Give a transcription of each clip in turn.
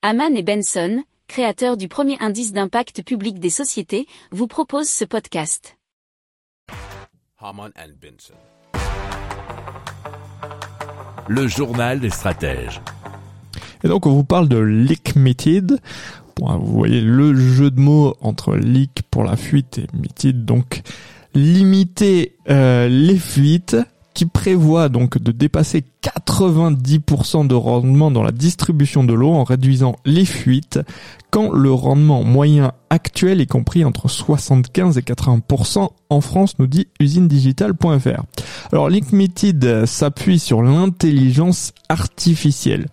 Haman et Benson, créateurs du premier indice d'impact public des sociétés, vous proposent ce podcast. Haman and Benson. Le journal des stratèges. Et donc on vous parle de leak meted. Bon, vous voyez le jeu de mots entre leak pour la fuite et meted, donc limiter euh, les fuites qui prévoit donc de dépasser 90% de rendement dans la distribution de l'eau en réduisant les fuites quand le rendement moyen actuel est compris entre 75 et 80% en France, nous dit usinedigital.fr. Alors Linkmeted s'appuie sur l'intelligence artificielle.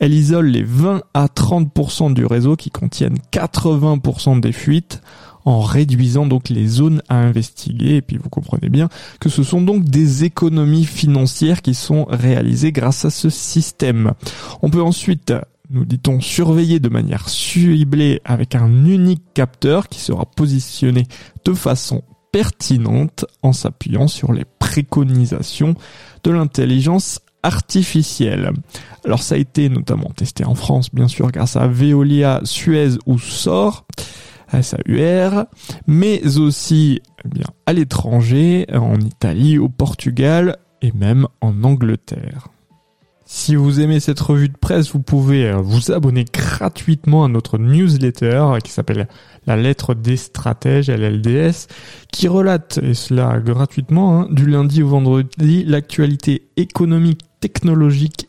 Elle isole les 20 à 30% du réseau qui contiennent 80% des fuites en réduisant donc les zones à investiguer. Et puis vous comprenez bien que ce sont donc des économies financières qui sont réalisées grâce à ce système. On peut ensuite nous dit-on, surveiller de manière ciblée avec un unique capteur qui sera positionné de façon pertinente en s'appuyant sur les préconisations de l'intelligence artificielle. Alors ça a été notamment testé en France, bien sûr, grâce à Veolia, Suez ou SOR. SAUR, mais aussi eh à l'étranger, en Italie, au Portugal et même en Angleterre. Si vous aimez cette revue de presse, vous pouvez euh, vous abonner gratuitement à notre newsletter qui s'appelle La lettre des stratèges, LLDS, qui relate, et cela gratuitement, hein, du lundi au vendredi, l'actualité économique, technologique